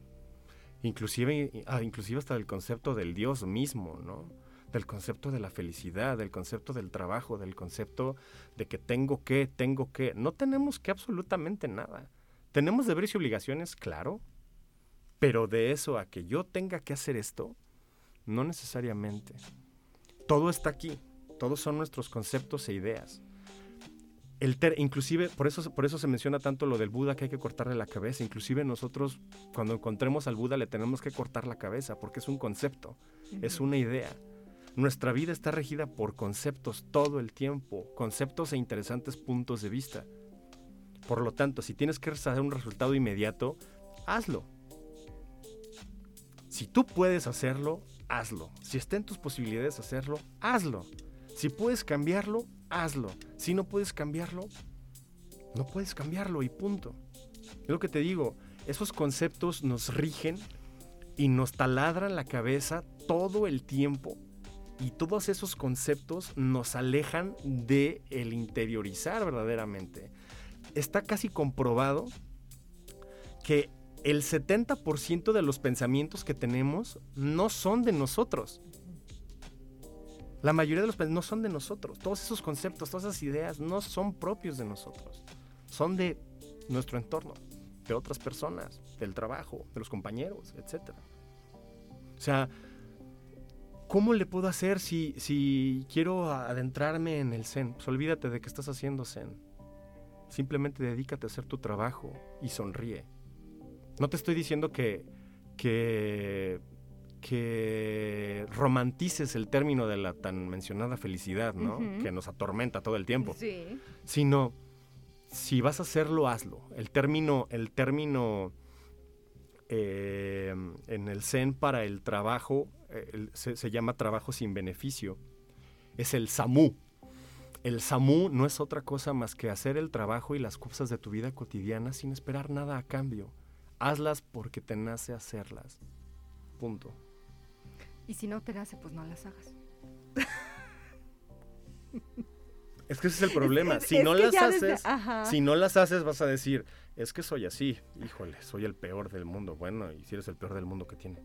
Inclusive, ah, hasta el concepto del Dios mismo, ¿no? Del concepto de la felicidad, del concepto del trabajo, del concepto de que tengo que, tengo que. No tenemos que absolutamente nada. ¿Tenemos deberes y obligaciones? Claro. Pero de eso a que yo tenga que hacer esto, no necesariamente. Todo está aquí. Todos son nuestros conceptos e ideas. El inclusive, por eso, por eso se menciona tanto lo del Buda que hay que cortarle la cabeza. Inclusive nosotros, cuando encontremos al Buda, le tenemos que cortar la cabeza porque es un concepto, es una idea. Nuestra vida está regida por conceptos todo el tiempo, conceptos e interesantes puntos de vista. Por lo tanto, si tienes que hacer un resultado inmediato, hazlo. Si tú puedes hacerlo, hazlo. Si está en tus posibilidades hacerlo, hazlo. Si puedes cambiarlo, hazlo. Si no puedes cambiarlo, no puedes cambiarlo y punto. Es lo que te digo, esos conceptos nos rigen y nos taladran la cabeza todo el tiempo y todos esos conceptos nos alejan de el interiorizar verdaderamente está casi comprobado que el 70% de los pensamientos que tenemos no son de nosotros. La mayoría de los no son de nosotros. Todos esos conceptos, todas esas ideas no son propios de nosotros. Son de nuestro entorno, de otras personas, del trabajo, de los compañeros, etc. O sea, ¿cómo le puedo hacer si, si quiero adentrarme en el Zen? Pues olvídate de que estás haciendo Zen. Simplemente dedícate a hacer tu trabajo y sonríe. No te estoy diciendo que, que, que romantices el término de la tan mencionada felicidad, ¿no? Que nos atormenta todo el tiempo. Sí. Sino, si vas a hacerlo, hazlo. El término, el término eh, en el Zen para el trabajo eh, se, se, llama trabajo sin beneficio. Es el SAMU. El SAMU no es otra cosa más que hacer el trabajo y las cosas de tu vida cotidiana sin esperar nada a cambio. Hazlas porque te nace hacerlas. Punto. Y si no te nace, pues no las hagas. Es que ese es el problema. si no las haces, si no las haces, vas a decir, es que soy así. Híjole, soy el peor del mundo. Bueno, y si eres el peor del mundo que tiene.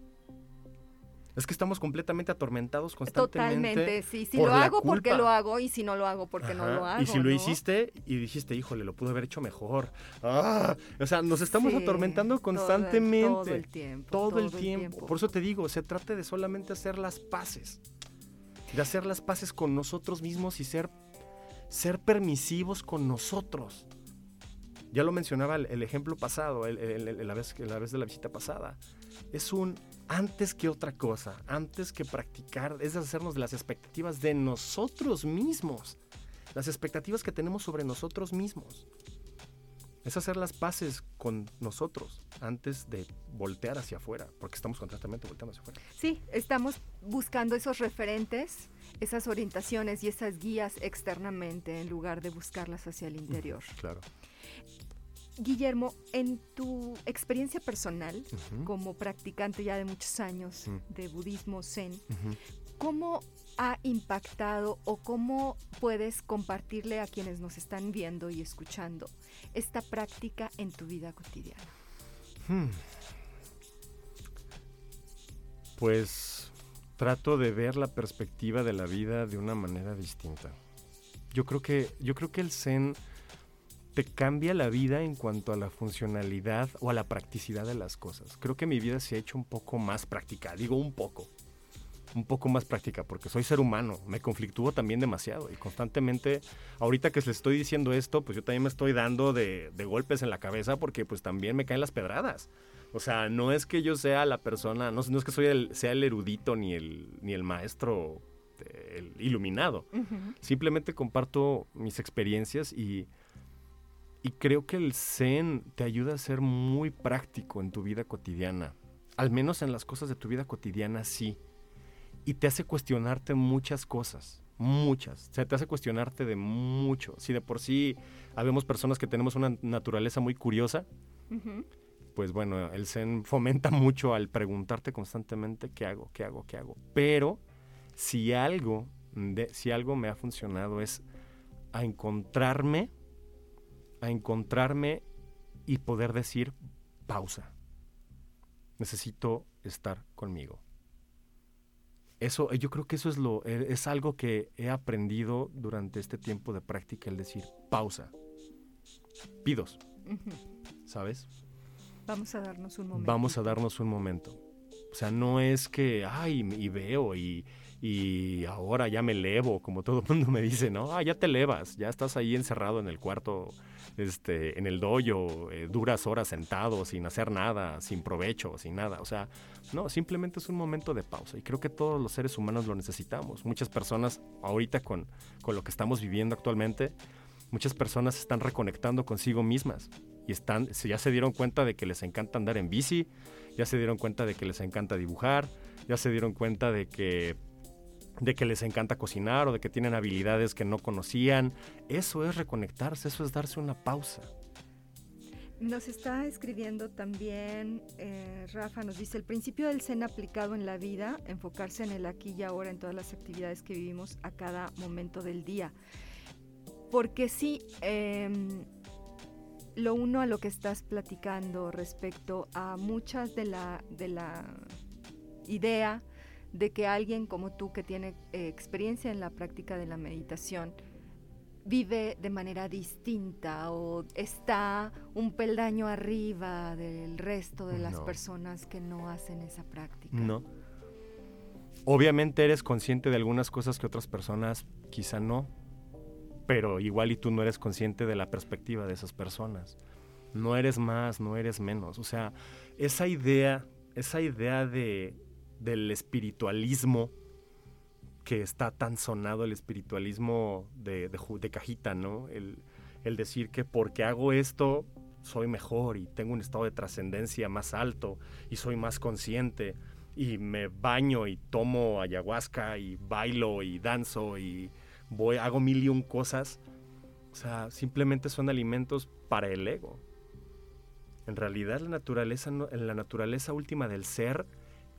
Es que estamos completamente atormentados constantemente. Totalmente, sí. Si lo hago, porque lo hago? Y si no lo hago, porque no lo hago? Y si lo hiciste y dijiste, híjole, lo pude haber hecho mejor. ¡Ah! O sea, nos estamos atormentando constantemente. Todo el, tiempo. Todo, el, tiempo. Por eso te digo, se trata de solamente hacer las paces. De hacer las paces con nosotros mismos y ser, ser permisivos con nosotros. Ya lo mencionaba el, ejemplo pasado, la, vez, la vez de la visita pasada. Es un antes que otra cosa, antes que practicar, es hacernos de las expectativas de nosotros mismos, las expectativas que tenemos sobre nosotros mismos. Es hacer las paces con nosotros antes de voltear hacia afuera, porque estamos constantemente volteando hacia afuera. Sí, estamos buscando esos referentes, esas orientaciones y esas guías externamente en lugar de buscarlas hacia el interior. Claro. Guillermo, en tu experiencia personal como practicante ya de muchos años de budismo zen, ¿cómo ha impactado o cómo puedes compartirle a quienes nos están viendo y escuchando esta práctica en tu vida cotidiana? Hmm. Pues trato de ver la perspectiva de la vida de una manera distinta. Yo creo que, yo creo que el zen te cambia la vida en cuanto a la funcionalidad o a la practicidad de las cosas. Creo que mi vida se ha hecho un poco más práctica, digo un poco, un poco más práctica, porque soy ser humano, me conflictúo también demasiado y constantemente, ahorita que les estoy diciendo esto, pues yo también me estoy dando de, golpes en la cabeza porque pues también me caen las pedradas. O sea, no es que yo sea la persona, no, no es que soy el, sea el erudito ni el, ni el maestro el iluminado. Simplemente comparto mis experiencias y y creo que el Zen te ayuda a ser muy práctico en tu vida cotidiana. Al menos en las cosas de tu vida cotidiana, sí. Y te hace cuestionarte muchas cosas. Muchas. O sea, te hace cuestionarte de mucho. Si de por sí habemos personas que tenemos una naturaleza muy curiosa, pues bueno, el Zen fomenta *laughs* mucho al preguntarte constantemente qué hago, qué hago, qué hago. Pero si algo, si algo me ha funcionado es a encontrarme a encontrarme y poder decir pausa. Necesito estar conmigo. Eso, yo creo que eso es lo, e, es algo que he aprendido durante este tiempo de práctica, el decir pausa. Pidos. ¿Sabes? Vamos a darnos un momento. Vamos a darnos un momento. O sea, no es que, ay, y veo y, y ahora ya me elevo, como todo el *laughs* mundo me dice, ¿no? Ah, ya te elevas, ya estás ahí encerrado en el cuarto este, en el dojo, eh, duras horas sentado, sin hacer nada, sin provecho, sin nada. O sea, no, simplemente es un momento de pausa. Y creo que todos los seres humanos lo necesitamos. Muchas personas, ahorita con, con lo que estamos viviendo actualmente, muchas personas están reconectando consigo mismas. Y están, ya se dieron cuenta de que les encanta andar en bici, ya se dieron cuenta de que les encanta dibujar, ya se dieron cuenta de que de que les encanta cocinar o de que tienen habilidades que no conocían. Eso es reconectarse, eso es darse una pausa. Nos está escribiendo también, eh, Rafa, nos dice, el principio del Zen aplicado en la vida, enfocarse en el aquí y ahora, en todas las actividades que vivimos a cada momento del día. Porque sí, em, lo uno a lo que estás platicando respecto a muchas de la, de la idea de que alguien como tú que tiene eh, experiencia en la práctica de la meditación vive de manera distinta o está un peldaño arriba del resto de las No. personas que no hacen esa práctica. No. Obviamente eres consciente de algunas cosas que otras personas quizá no, pero igual y tú no eres consciente de la perspectiva de esas personas. No eres más, no eres menos. O sea, esa idea, esa idea de, del espiritualismo que está tan sonado, el espiritualismo de, cajita, ¿no? El, el decir que porque hago esto soy mejor y tengo un estado de trascendencia más alto y soy más consciente y me baño y tomo ayahuasca y bailo y danzo y voy hago mil y un cosas. O sea, simplemente son alimentos para el ego. En realidad la naturaleza, en la naturaleza última del ser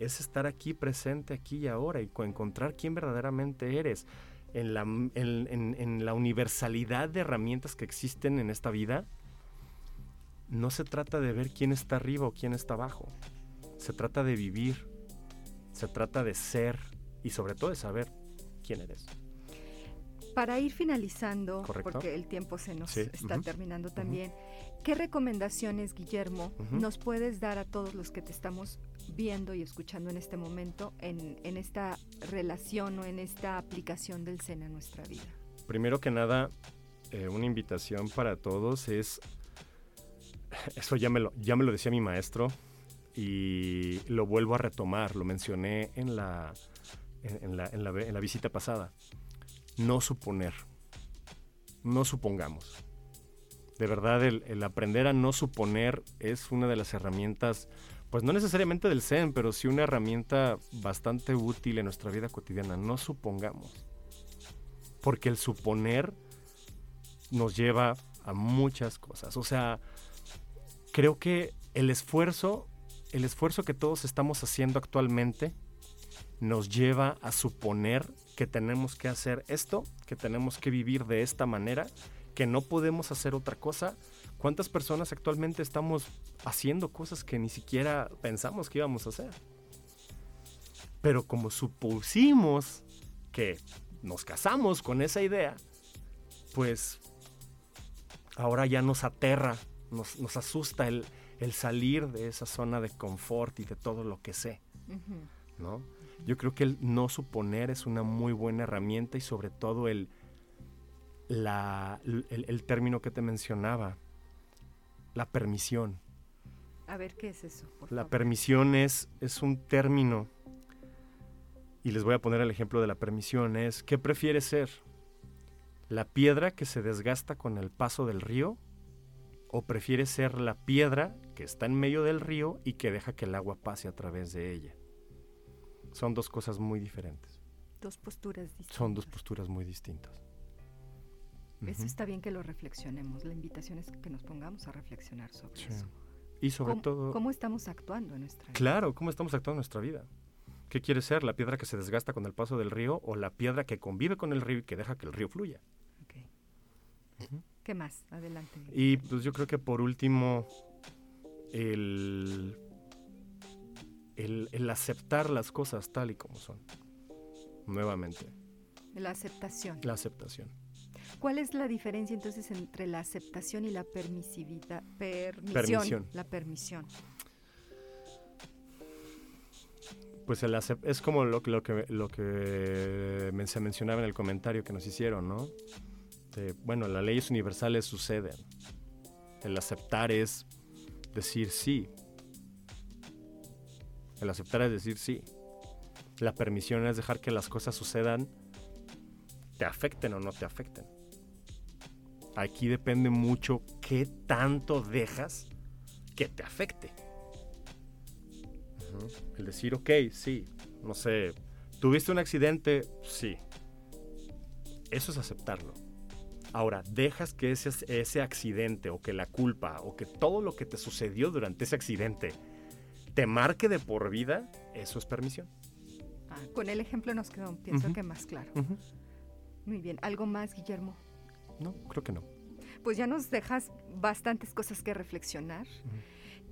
es estar aquí presente, aquí y ahora, y co- encontrar quién verdaderamente eres. En la, en- en- en la universalidad de herramientas que existen en esta vida, no se trata de ver quién está arriba o quién está abajo. Se trata de vivir. Se trata de ser y sobre todo de saber quién eres. Para ir finalizando, Correcto. porque el tiempo se nos Sí, está terminando también, ¿qué recomendaciones, Guillermo, nos puedes dar a todos los que te estamos viendo y escuchando en este momento en, en esta relación o en esta aplicación del Zen en nuestra vida? Primero que nada, eh, una invitación para todos es, eso ya me, lo, ya me lo decía mi maestro y lo vuelvo a retomar, lo mencioné en la, en, la, en la en la visita pasada. No suponer, no supongamos. De verdad, el, el aprender a no suponer es una de las herramientas, pues no necesariamente del Zen, pero sí una herramienta bastante útil en nuestra vida cotidiana. No supongamos porque el suponer nos lleva a muchas cosas. O sea, creo que el esfuerzo, el esfuerzo que todos estamos haciendo actualmente nos lleva a suponer que tenemos que hacer esto, que tenemos que vivir de esta manera, que no podemos hacer otra cosa. ¿Cuántas personas actualmente estamos haciendo cosas que ni siquiera pensamos que íbamos a hacer? Pero como supusimos que nos casamos con esa idea, pues ahora ya nos aterra, nos, nos asusta el, el salir de esa zona de confort y de todo lo que sé. ¿no? Yo creo que el no suponer es una muy buena herramienta y sobre todo el, la, el, el término que te mencionaba, la permisión. A ver, ¿qué es eso? por La favor? permisión es, es un término, y les voy a poner el ejemplo de la permisión, es ¿qué prefiere ser? ¿La piedra que se desgasta con el paso del río? ¿O prefiere ser la piedra que está en medio del río y que deja que el agua pase a través de ella? Son dos cosas muy diferentes. Dos posturas distintas. Son dos posturas muy distintas. Eso está bien que lo reflexionemos. La invitación es que nos pongamos a reflexionar sobre Sí. eso. Y sobre ¿Cómo, todo... cómo estamos actuando en nuestra vida? Claro, ¿cómo estamos actuando en nuestra vida? ¿Qué quiere ser? ¿La piedra que se desgasta con el paso del río o la piedra que convive con el río y que deja que el río fluya? Ok. ¿Qué más? Adelante. Y pues yo creo que por último, el, el, el aceptar las cosas tal y como son. Nuevamente, La aceptación. la aceptación. ¿Cuál es la diferencia entonces entre la aceptación y la permisividad? Permisión. Permisión. La permisión. Pues el es como lo, que- lo que, lo que men- se mencionaba en el comentario que nos hicieron, ¿no? De, bueno, las leyes universales suceden. El aceptar es decir sí. El aceptar es decir sí. La permisión es dejar que las cosas sucedan, te afecten o no te afecten. Aquí depende mucho qué tanto dejas que te afecte. El decir, ok, sí, no sé, ¿tuviste un accidente? Sí. Eso es aceptarlo. Ahora, dejas que ese, ese accidente o que la culpa o que todo lo que te sucedió durante ese accidente te marque de por vida, eso es permisión. Ah, con el ejemplo nos quedó, pienso que más claro. Muy bien. ¿Algo más, Guillermo? No, creo que no. Pues ya nos dejas bastantes cosas que reflexionar.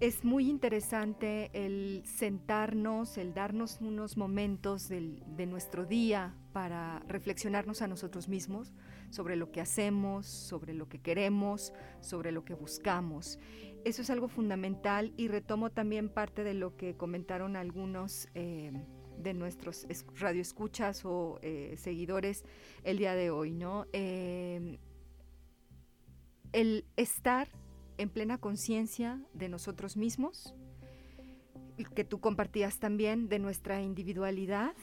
es muy interesante el sentarnos, el darnos unos momentos del- de nuestro día para reflexionarnos a nosotros mismos sobre lo que hacemos, sobre lo que queremos, sobre lo que buscamos. Eso es algo fundamental y retomo también parte de lo que comentaron algunos eh, de nuestros es- radioescuchas o eh, seguidores el día de hoy, ¿no? Eh, el estar en plena conciencia de nosotros mismos, que tú compartías también de nuestra individualidad,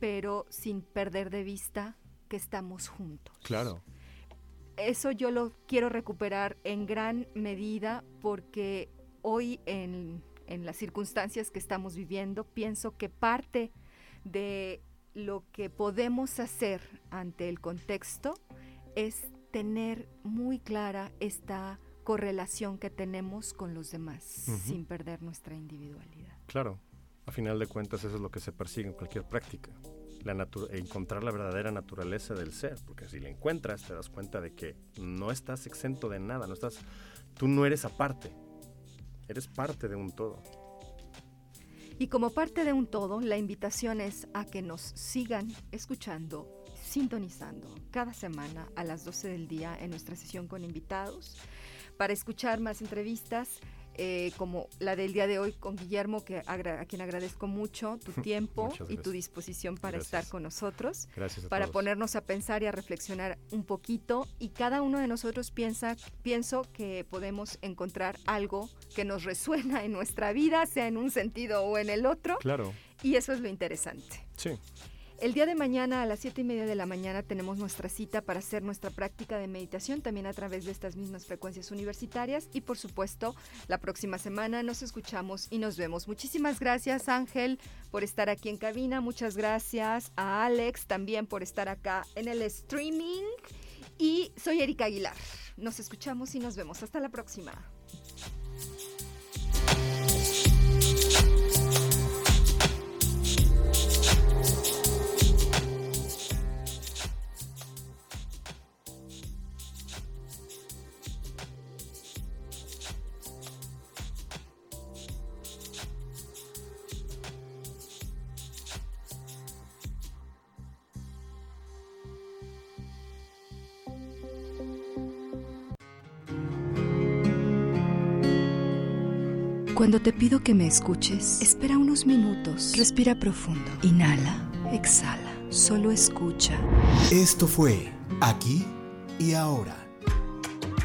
pero sin perder de vista que estamos juntos. Claro. Eso yo lo quiero recuperar en gran medida porque hoy en, en las circunstancias que estamos viviendo, pienso que parte de lo que podemos hacer ante el contexto es tener muy clara esta correlación que tenemos con los demás sin perder nuestra individualidad. Claro, a final de cuentas eso es lo que se persigue en cualquier práctica, la encontrar la verdadera naturaleza del ser, porque si la encuentras te das cuenta de que no estás exento de nada, no estás, tú no eres aparte, eres parte de un todo. Y como parte de un todo, la invitación es a que nos sigan escuchando, sintonizando cada semana a las 12 del día en nuestra sesión con invitados para escuchar más entrevistas. eh, como la del día de hoy con Guillermo, que a quien agradezco mucho tu *laughs* tiempo y tu disposición para Gracias. estar con nosotros, Gracias a para todos. ponernos a pensar y a reflexionar un poquito. Y cada uno de nosotros piensa, pienso que podemos encontrar algo que nos resuena en nuestra vida, sea en un sentido o en el otro. Claro, Y eso es lo interesante. sí, El día de mañana a las siete y media de la mañana tenemos nuestra cita para hacer nuestra práctica de meditación también a través de estas mismas frecuencias universitarias y por supuesto la próxima semana nos escuchamos y nos vemos. Muchísimas gracias Ángel por estar aquí en cabina, muchas gracias a Alex también por estar acá en el streaming y soy Erika Aguilar. Nos escuchamos y nos vemos. Hasta la próxima. Cuando te pido que me escuches, espera unos minutos, respira profundo, inhala, exhala, solo escucha. Esto fue Aquí y Ahora.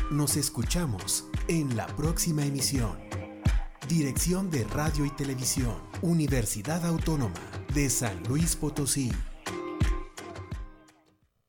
Nos escuchamos en la próxima emisión. Dirección de Radio y Televisión, Universidad Autónoma de San Luis Potosí.